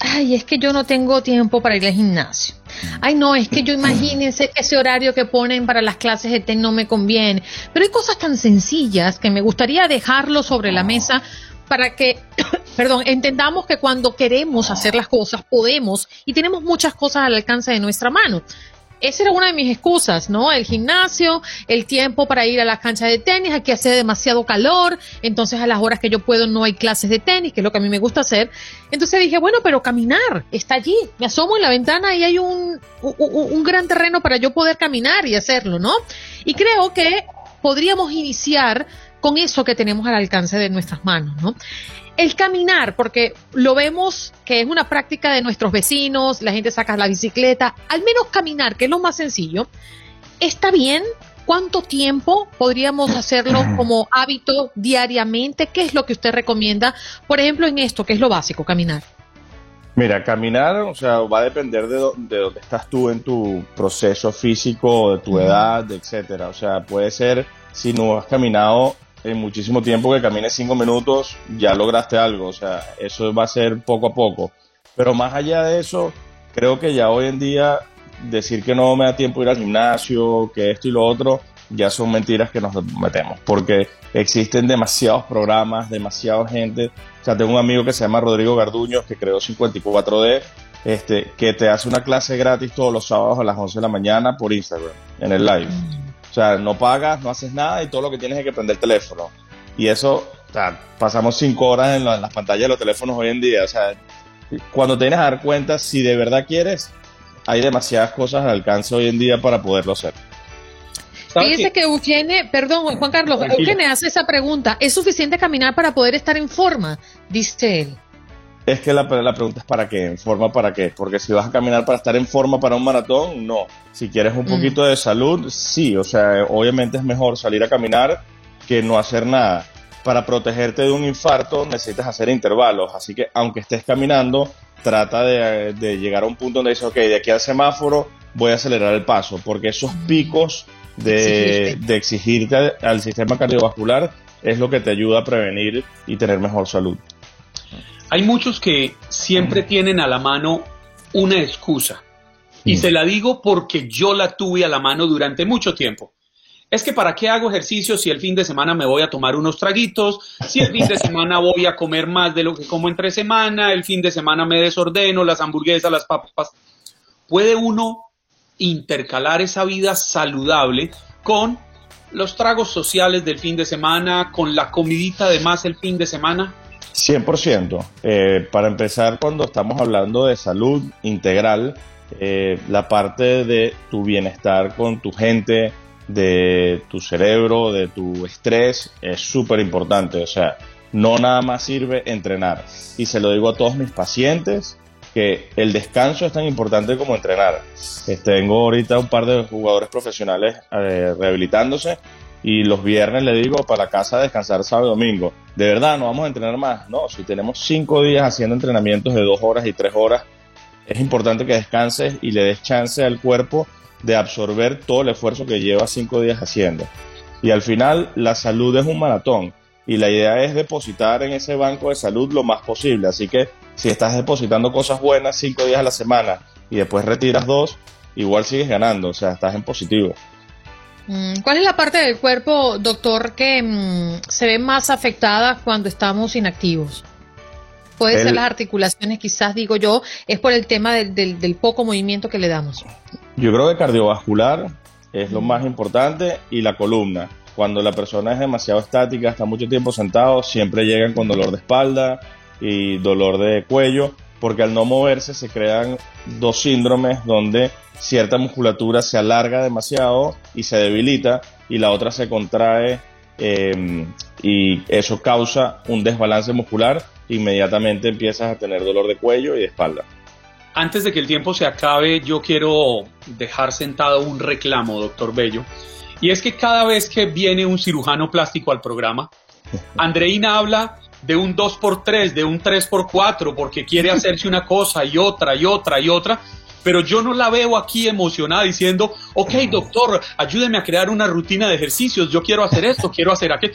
ay, es que yo no tengo tiempo para ir al gimnasio. Ay, no, es que yo imagínense que ese horario que ponen para las clases de TEN no me conviene. Pero hay cosas tan sencillas que me gustaría dejarlo sobre la mesa para que, perdón, entendamos que cuando queremos hacer las cosas podemos y tenemos muchas cosas al alcance de nuestra mano esa era una de mis excusas, ¿no? El gimnasio, el tiempo para ir a la cancha de tenis, aquí hace demasiado calor, entonces a las horas que yo puedo no hay clases de tenis, que es lo que a mí me gusta hacer. Entonces dije, bueno, pero caminar, está allí, me asomo en la ventana y hay un, un, gran terreno para yo poder caminar y hacerlo, ¿no? Y creo que podríamos iniciar con eso que tenemos al alcance de nuestras manos, ¿no? El caminar, porque lo vemos que es una práctica de nuestros vecinos, la gente saca la bicicleta, al menos caminar, que es lo más sencillo, está bien. ¿Cuánto tiempo podríamos hacerlo como hábito diariamente? ¿Qué es lo que usted recomienda? Por ejemplo, en esto, que es lo básico, caminar. Mira, caminar, o sea, va a depender de, de dónde estás tú en tu proceso físico, de tu edad, etcétera. O sea, puede ser si no has caminado en muchísimo tiempo que camines cinco minutos, ya lograste algo. O sea, eso va a ser poco a poco. Pero más allá de eso, creo que ya hoy en día decir que no me da tiempo ir al gimnasio, que esto y lo otro, ya son mentiras que nos metemos. Porque existen demasiados programas, demasiada gente. O sea, tengo un amigo que se llama Rodrigo Garduño, que creó 54D, este, que te hace una clase gratis todos los sábados a las 11 de la mañana por Instagram, en el live. O sea, no pagas, no haces nada y todo lo que tienes es que prender el teléfono. Y eso, o sea, pasamos cinco horas en, las pantallas de los teléfonos hoy en día. O sea, cuando tienes a dar cuenta, si de verdad quieres, hay demasiadas cosas al alcance hoy en día para poderlo hacer. Fíjese que Eugene, perdón, Juan Carlos, Eugene hace esa pregunta. ¿Es suficiente caminar para poder estar en forma? Dice él. Es que la, la, pregunta es para qué, en forma para qué, porque si vas a caminar para estar en forma para un maratón, no. Si quieres un mm. poquito de salud, sí, o sea, obviamente es mejor salir a caminar que no hacer nada. Para protegerte de un infarto necesitas hacer intervalos, así que aunque estés caminando, trata de, llegar a un punto donde dices, ok, de aquí al semáforo voy a acelerar el paso, porque esos mm. picos de, de exigirte al sistema cardiovascular es lo que te ayuda a prevenir y tener mejor salud. Hay muchos que siempre tienen a la mano una excusa. Y se la digo porque yo la tuve a la mano durante mucho tiempo. Es que para qué hago ejercicio si el fin de semana me voy a tomar unos traguitos, si el fin de semana voy a comer más de lo que como entre semana, el fin de semana me desordeno, las hamburguesas, las papas. Puede uno intercalar esa vida saludable con los tragos sociales del fin de semana, con la comidita de más el fin de semana. 100%. Eh, para empezar, cuando estamos hablando de salud integral, eh, la parte de tu bienestar con tu gente, de tu cerebro, de tu estrés, es súper importante. O sea, no nada más sirve entrenar. Y se lo digo a todos mis pacientes, que el descanso es tan importante como entrenar. Este, tengo ahorita un par de jugadores profesionales eh, rehabilitándose y los viernes le digo para casa descansar sábado y domingo. De verdad, no vamos a entrenar más. No, si tenemos cinco días haciendo entrenamientos de dos horas y tres horas, es importante que descanses y le des chance al cuerpo de absorber todo el esfuerzo que lleva cinco días haciendo. Y al final, la salud es un maratón y la idea es depositar en ese banco de salud lo más posible. Así que si estás depositando cosas buenas cinco días a la semana y después retiras dos, igual sigues ganando, o sea, estás en positivo. Mm, ¿Cuál es la parte del cuerpo, doctor, que mm, se ve más afectada cuando estamos inactivos? Puede ser las articulaciones, quizás digo yo, es por el tema del, poco movimiento que le damos. Yo creo que cardiovascular es lo más importante y la columna. Cuando la persona es demasiado estática, está mucho tiempo sentado, siempre llegan con dolor de espalda y dolor de cuello, porque al no moverse se crean dos síndromes donde cierta musculatura se alarga demasiado y se debilita y la otra se contrae eh, y eso causa un desbalance muscular, inmediatamente empiezas a tener dolor de cuello y de espalda. Antes de que el tiempo se acabe, yo quiero dejar sentado un reclamo, doctor Bello. Y es que cada vez que viene un cirujano plástico al programa, Andreina habla de un 2x3, de un 3x4, porque quiere hacerse una cosa y otra y otra y otra, pero yo no la veo aquí emocionada diciendo, ok, doctor, ayúdeme a crear una rutina de ejercicios, yo quiero hacer esto, quiero hacer aquello.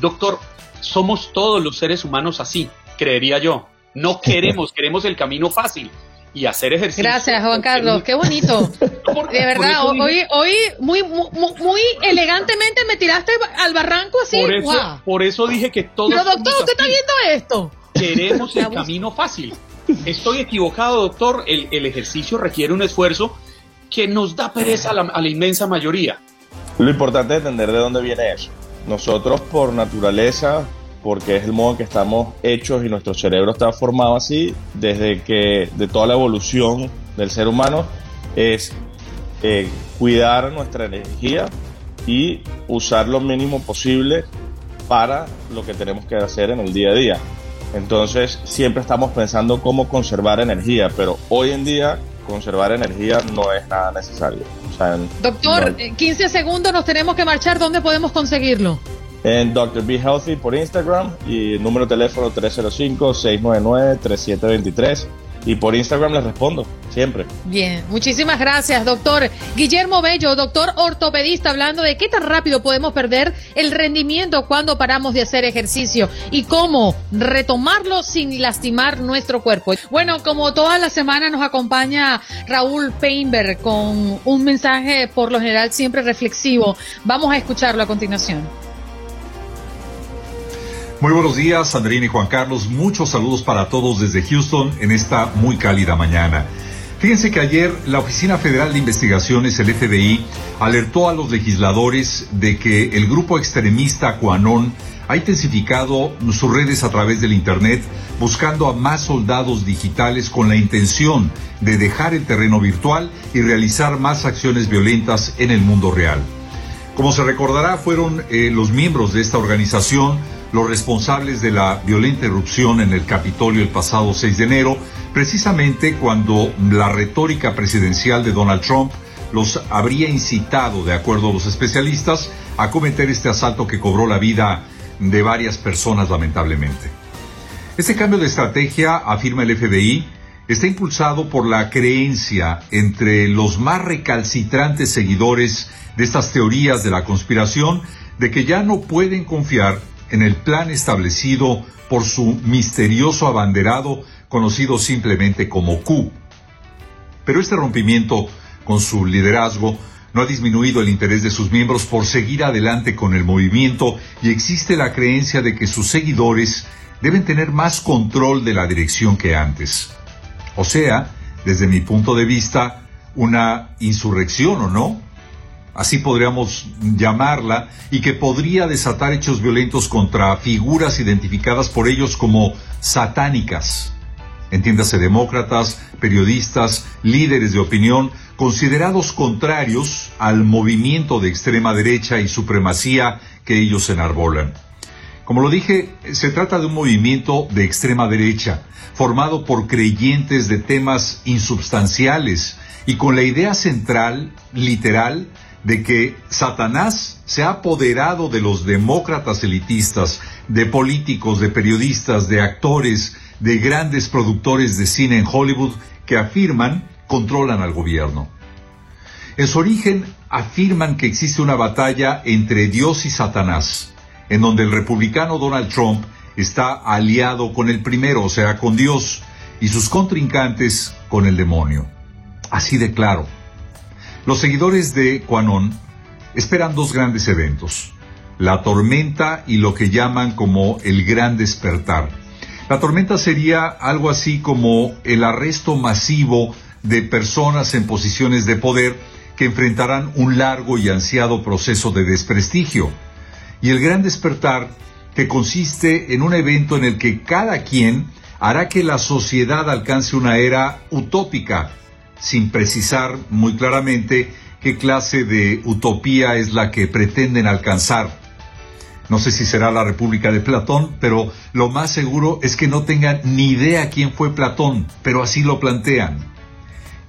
Doctor, somos todos los seres humanos así, creería yo. No queremos, queremos el camino fácil y hacer ejercicio. Gracias, Juan Carlos, qué bonito. De verdad, hoy, hoy muy, muy, muy, elegantemente me tiraste al barranco así. Por eso, por eso dije que todos. Pero doctor, ¿usted está viendo esto? Queremos el camino fácil. Estoy equivocado, doctor. El, el, ejercicio requiere un esfuerzo que nos da pereza a la, a la inmensa mayoría. Lo importante es entender de dónde viene eso. Nosotros por naturaleza porque es el modo en que estamos hechos y nuestro cerebro está formado así desde que de toda la evolución del ser humano es eh, cuidar nuestra energía y usar lo mínimo posible para lo que tenemos que hacer en el día a día. Entonces siempre estamos pensando cómo conservar energía, pero hoy en día conservar energía no es nada necesario. O sea, Doctor, no 15 segundos nos tenemos que marchar. ¿Dónde podemos conseguirlo? En Dr. Be Healthy por Instagram y número de teléfono 305-699-3723. Y por Instagram les respondo, siempre. Bien, muchísimas gracias, doctor. Guillermo Bello, doctor ortopedista, hablando de qué tan rápido podemos perder el rendimiento cuando paramos de hacer ejercicio y cómo retomarlo sin lastimar nuestro cuerpo. Bueno, como toda la semana nos acompaña Raúl Peinberg con un mensaje por lo general siempre reflexivo. Vamos a escucharlo a continuación. Muy buenos días, Andrina y Juan Carlos. Muchos saludos para todos desde Houston en esta muy cálida mañana. Fíjense que ayer la Oficina Federal de Investigaciones, el FBI, alertó a los legisladores de que el grupo extremista Quanon ha intensificado sus redes a través del Internet buscando a más soldados digitales con la intención de dejar el terreno virtual y realizar más acciones violentas en el mundo real. Como se recordará, fueron eh, los miembros de esta organización los responsables de la violenta erupción en el Capitolio el pasado 6 de enero, precisamente cuando la retórica presidencial de Donald Trump los habría incitado, de acuerdo a los especialistas, a cometer este asalto que cobró la vida de varias personas lamentablemente. Este cambio de estrategia, afirma el FBI, está impulsado por la creencia entre los más recalcitrantes seguidores de estas teorías de la conspiración de que ya no pueden confiar en el plan establecido por su misterioso abanderado conocido simplemente como Q. Pero este rompimiento con su liderazgo no ha disminuido el interés de sus miembros por seguir adelante con el movimiento y existe la creencia de que sus seguidores deben tener más control de la dirección que antes. O sea, desde mi punto de vista, una insurrección o no, así podríamos llamarla, y que podría desatar hechos violentos contra figuras identificadas por ellos como satánicas. Entiéndase demócratas, periodistas, líderes de opinión, considerados contrarios al movimiento de extrema derecha y supremacía que ellos enarbolan. Como lo dije, se trata de un movimiento de extrema derecha, formado por creyentes de temas insubstanciales y con la idea central, literal, de que Satanás se ha apoderado de los demócratas elitistas, de políticos, de periodistas, de actores, de grandes productores de cine en Hollywood que afirman controlan al gobierno. En su origen afirman que existe una batalla entre Dios y Satanás, en donde el republicano Donald Trump está aliado con el primero, o sea, con Dios, y sus contrincantes con el demonio. Así de claro. Los seguidores de Quanon esperan dos grandes eventos, la tormenta y lo que llaman como el gran despertar. La tormenta sería algo así como el arresto masivo de personas en posiciones de poder que enfrentarán un largo y ansiado proceso de desprestigio. Y el gran despertar que consiste en un evento en el que cada quien hará que la sociedad alcance una era utópica, sin precisar muy claramente qué clase de utopía es la que pretenden alcanzar. No sé si será la República de Platón, pero lo más seguro es que no tengan ni idea quién fue Platón, pero así lo plantean.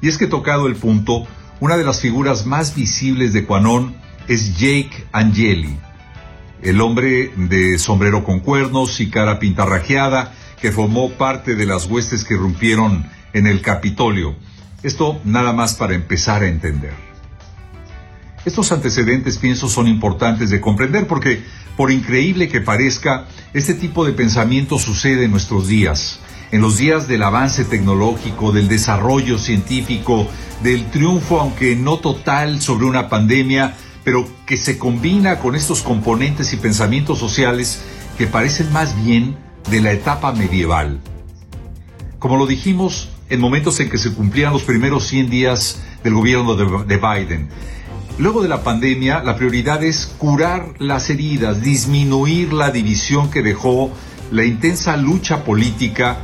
Y es que tocado el punto, una de las figuras más visibles de Quanon es Jake Angeli, el hombre de sombrero con cuernos y cara pintarrajeada que formó parte de las huestes que irrumpieron en el Capitolio. Esto nada más para empezar a entender. Estos antecedentes, pienso, son importantes de comprender porque, por increíble que parezca, este tipo de pensamiento sucede en nuestros días, en los días del avance tecnológico, del desarrollo científico, del triunfo, aunque no total, sobre una pandemia, pero que se combina con estos componentes y pensamientos sociales que parecen más bien de la etapa medieval. Como lo dijimos en momentos en que se cumplían los primeros 100 días del gobierno de, Biden, luego de la pandemia la prioridad es curar las heridas, disminuir la división que dejó la intensa lucha política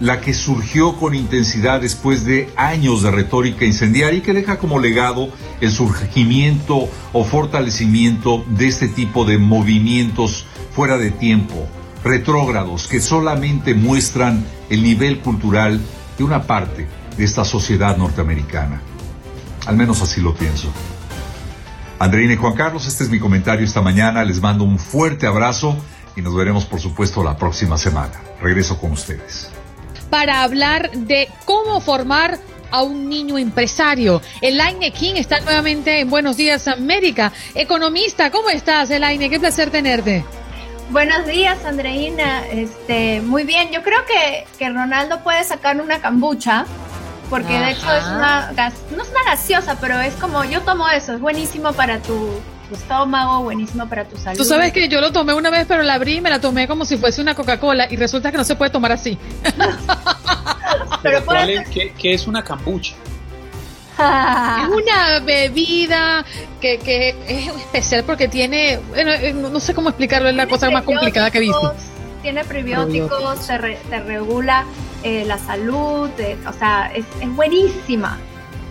la que surgió con intensidad después de años de retórica incendiaria y que deja como legado el surgimiento o fortalecimiento de este tipo de movimientos fuera de tiempo, retrógrados, que solamente muestran el nivel cultural de una parte de esta sociedad norteamericana. Al menos así lo pienso. Andreina y Juan Carlos, este es mi comentario esta mañana. Les mando un fuerte abrazo y nos veremos, por supuesto, la próxima semana. Regreso con ustedes para hablar de cómo formar a un niño empresario. Elaine King está nuevamente en Buenos Días América. Economista, ¿cómo estás, Elaine? Qué placer tenerte. Buenos días, Andreina. Este, muy bien. Yo creo que, que Ronaldo puede sacar una cambucha, porque de hecho es una, no es una gaseosa, pero es como, yo tomo eso, es buenísimo para tu tu estómago, buenísimo para tu salud. Tú sabes que yo lo tomé una vez, pero la abrí y me la tomé como si fuese una Coca-Cola y resulta que no se puede tomar así. pero ¿qué, es una cambucha? es una bebida que, que, es especial porque tiene, eh, no sé cómo explicarlo, es la cosa más complicada que he visto. Tiene prebióticos, te, regula eh, la salud, eh, o sea, es, es buenísima,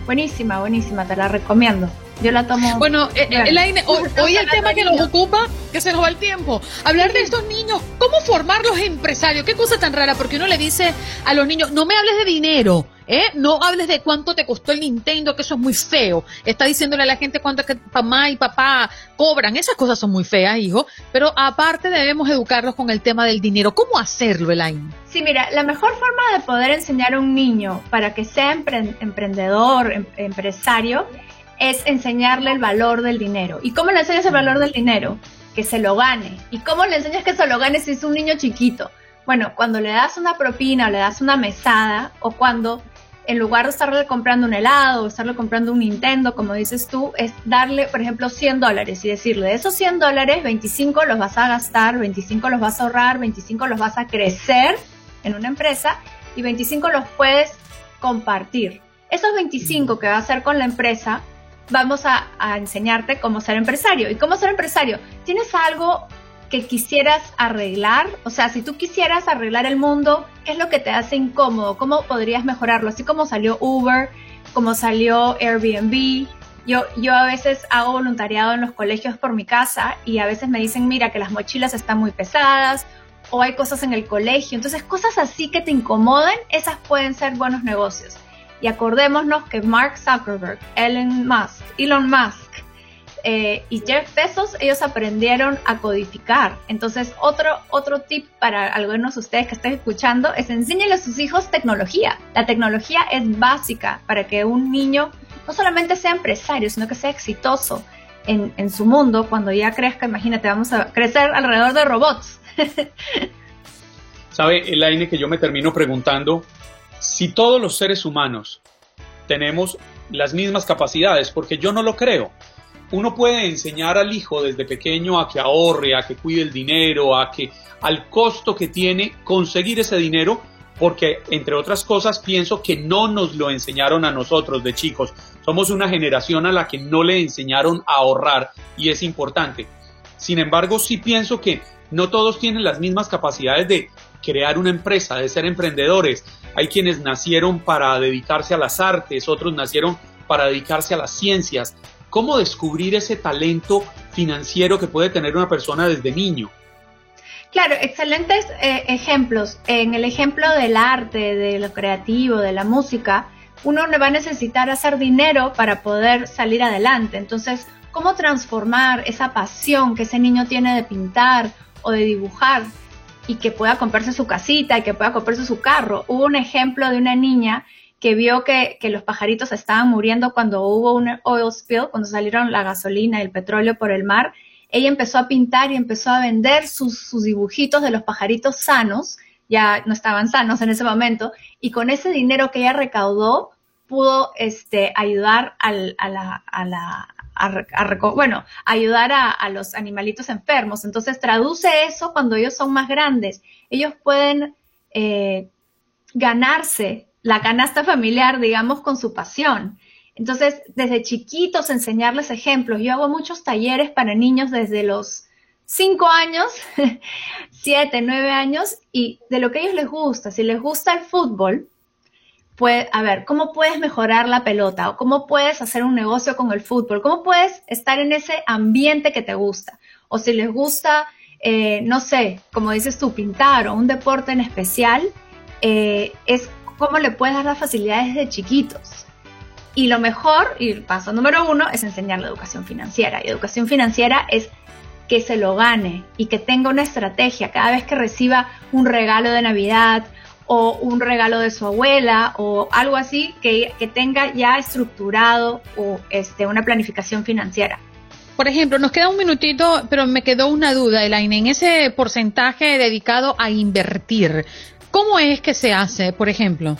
buenísima, buenísima, te la recomiendo. Yo la tomo. Bueno, eh, eh, hoy, el tema que nos ocupa, que se nos va el tiempo, hablar de estos niños, cómo formarlos empresarios, qué cosa tan rara, porque uno le dice a los niños, no me hables de dinero, ¿eh? No hables de cuánto te costó el Nintendo, que eso es muy feo. Está diciéndole a la gente cuánto que mamá y papá cobran, esas cosas son muy feas, hijo, pero aparte debemos educarlos con el tema del dinero. ¿Cómo hacerlo, Elaine? Sí, mira, la mejor forma de poder enseñar a un niño para que sea emprendedor, em, empresario, es enseñarle el valor del dinero. ¿Y cómo le enseñas el valor del dinero? Que se lo gane. ¿Y cómo le enseñas que se lo gane si es un niño chiquito? Bueno, cuando le das una propina o le das una mesada o cuando en lugar de estarle comprando un helado o estarle comprando un Nintendo, como dices tú, es darle, por ejemplo, 100 dólares y decirle, de esos 100 dólares, 25 los vas a gastar, 25 los vas a ahorrar, 25 los vas a crecer en una empresa y 25 los puedes compartir. Esos 25 que va a hacer con la empresa, vamos a, enseñarte cómo ser empresario. ¿Y cómo ser empresario? ¿Tienes algo que quisieras arreglar? O sea, si tú quisieras arreglar el mundo, ¿qué es lo que te hace incómodo? ¿Cómo podrías mejorarlo? Así como salió Uber, como salió Airbnb. Yo, yo a veces hago voluntariado en los colegios por mi casa y a veces me dicen, mira, que las mochilas están muy pesadas o hay cosas en el colegio. Entonces, cosas así que te incomoden, esas pueden ser buenos negocios. Y acordémonos que Mark Zuckerberg, Elon Musk, Elon Musk eh, y Jeff Bezos, ellos aprendieron a codificar. Entonces, otro, otro tip para algunos de ustedes que estén escuchando es enséñenle a sus hijos tecnología. La tecnología es básica para que un niño no solamente sea empresario, sino que sea exitoso en, en su mundo cuando ya crezca. Imagínate, vamos a crecer alrededor de robots. ¿Sabe, Elaine, que yo me termino preguntando si todos los seres humanos tenemos las mismas capacidades, porque yo no lo creo. Uno puede enseñar al hijo desde pequeño a que ahorre, a que cuide el dinero, a que al costo que tiene conseguir ese dinero, porque entre otras cosas pienso que no nos lo enseñaron a nosotros de chicos. Somos una generación a la que no le enseñaron a ahorrar y es importante. Sin embargo, sí pienso que no todos tienen las mismas capacidades de crear una empresa, de ser emprendedores. Hay quienes nacieron para dedicarse a las artes, otros nacieron para dedicarse a las ciencias. ¿Cómo descubrir ese talento financiero que puede tener una persona desde niño? Claro, excelentes eh, ejemplos. En el ejemplo del arte, de lo creativo, de la música, uno va a necesitar hacer dinero para poder salir adelante. Entonces, ¿cómo transformar esa pasión que ese niño tiene de pintar o de dibujar y que pueda comprarse su casita y que pueda comprarse su carro? Hubo un ejemplo de una niña que vio que, los pajaritos estaban muriendo cuando hubo un oil spill, cuando salieron la gasolina y el petróleo por el mar. Ella empezó a pintar y empezó a vender sus, sus dibujitos de los pajaritos sanos ya no estaban sanos en ese momento, y con ese dinero que ella recaudó, pudo este, ayudar al, a la, a la a, bueno, ayudar a, los animalitos enfermos. Entonces traduce eso cuando ellos son más grandes. Ellos pueden eh, ganarse la canasta familiar, digamos, con su pasión. Entonces, desde chiquitos enseñarles ejemplos. Yo hago muchos talleres para niños desde los cinco años, siete, nueve años, y de lo que a ellos les gusta. Si les gusta el fútbol, pues, a ver, ¿cómo puedes mejorar la pelota? ¿O cómo puedes hacer un negocio con el fútbol? ¿Cómo puedes estar en ese ambiente que te gusta? O si les gusta, eh, no sé, como dices tú, pintar o un deporte en especial, eh, es cómo le puedes dar las facilidades de chiquitos. Y lo mejor, y el paso número uno, es enseñar la educación financiera. Y educación financiera es que se lo gane y que tenga una estrategia cada vez que reciba un regalo de Navidad o un regalo de su abuela o algo así que, tenga ya estructurado o este, una planificación financiera. Por ejemplo, nos queda un minutito, pero me quedó una duda, Elaine, en ese porcentaje dedicado a invertir, ¿cómo es que se hace, por ejemplo?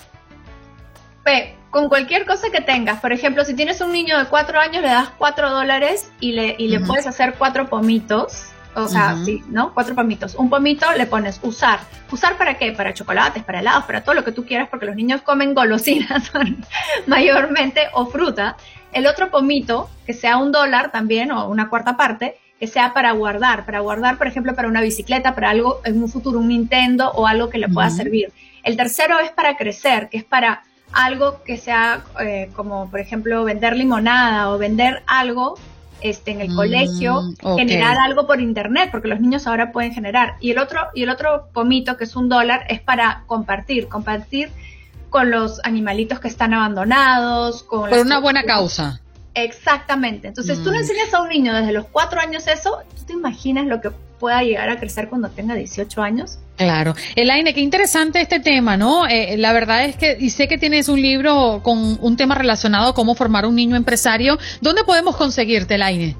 Pues, con cualquier cosa que tengas. Por ejemplo, si tienes un niño de cuatro años, le das cuatro dólares y le, y le puedes hacer cuatro pomitos. O sea, sí, ¿no? Cuatro pomitos. Un pomito le pones usar. ¿Usar para qué? Para chocolates, para helados, para todo lo que tú quieras, porque los niños comen golosinas mayormente o fruta. El otro pomito, que sea un dólar también o una cuarta parte, que sea para guardar. Para guardar, por ejemplo, para una bicicleta, para algo en un futuro, un Nintendo o algo que le pueda servir. El tercero es para crecer, que es para algo que sea eh, como, por ejemplo, vender limonada o vender algo este, en el colegio, mm, generar algo por internet, porque los niños ahora pueden generar. Y el otro, y el otro pomito, que es un dólar, es para compartir, compartir con los animalitos que están abandonados. Con por una buena causa. Exactamente. Entonces, tú le mm. enseñas a un niño desde los cuatro años eso, tú te imaginas lo que pueda llegar a crecer cuando tenga 18 años. Claro. Elaine, qué interesante este tema, ¿no? Eh, la verdad es que, y sé que tienes un libro con un tema relacionado a cómo formar un niño empresario. ¿Dónde podemos conseguirte, Elaine?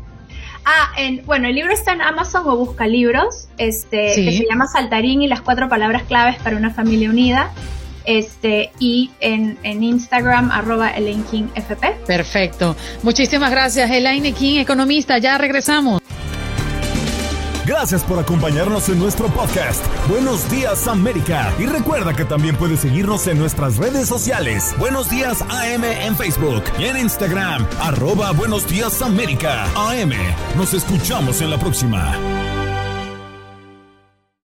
Ah, en, bueno, el libro está en Amazon o busca libros, este, que se llama Saltarín y las cuatro palabras claves para una familia unida. Este, y en, en Instagram, arroba Elaine King FP. Perfecto. Muchísimas gracias, Elaine King, economista. Ya regresamos. Gracias por acompañarnos en nuestro podcast. Buenos días América. Y recuerda que también puedes seguirnos en nuestras redes sociales. Buenos días AM en Facebook y en Instagram. Arroba Buenos días América. AM. Nos escuchamos en la próxima.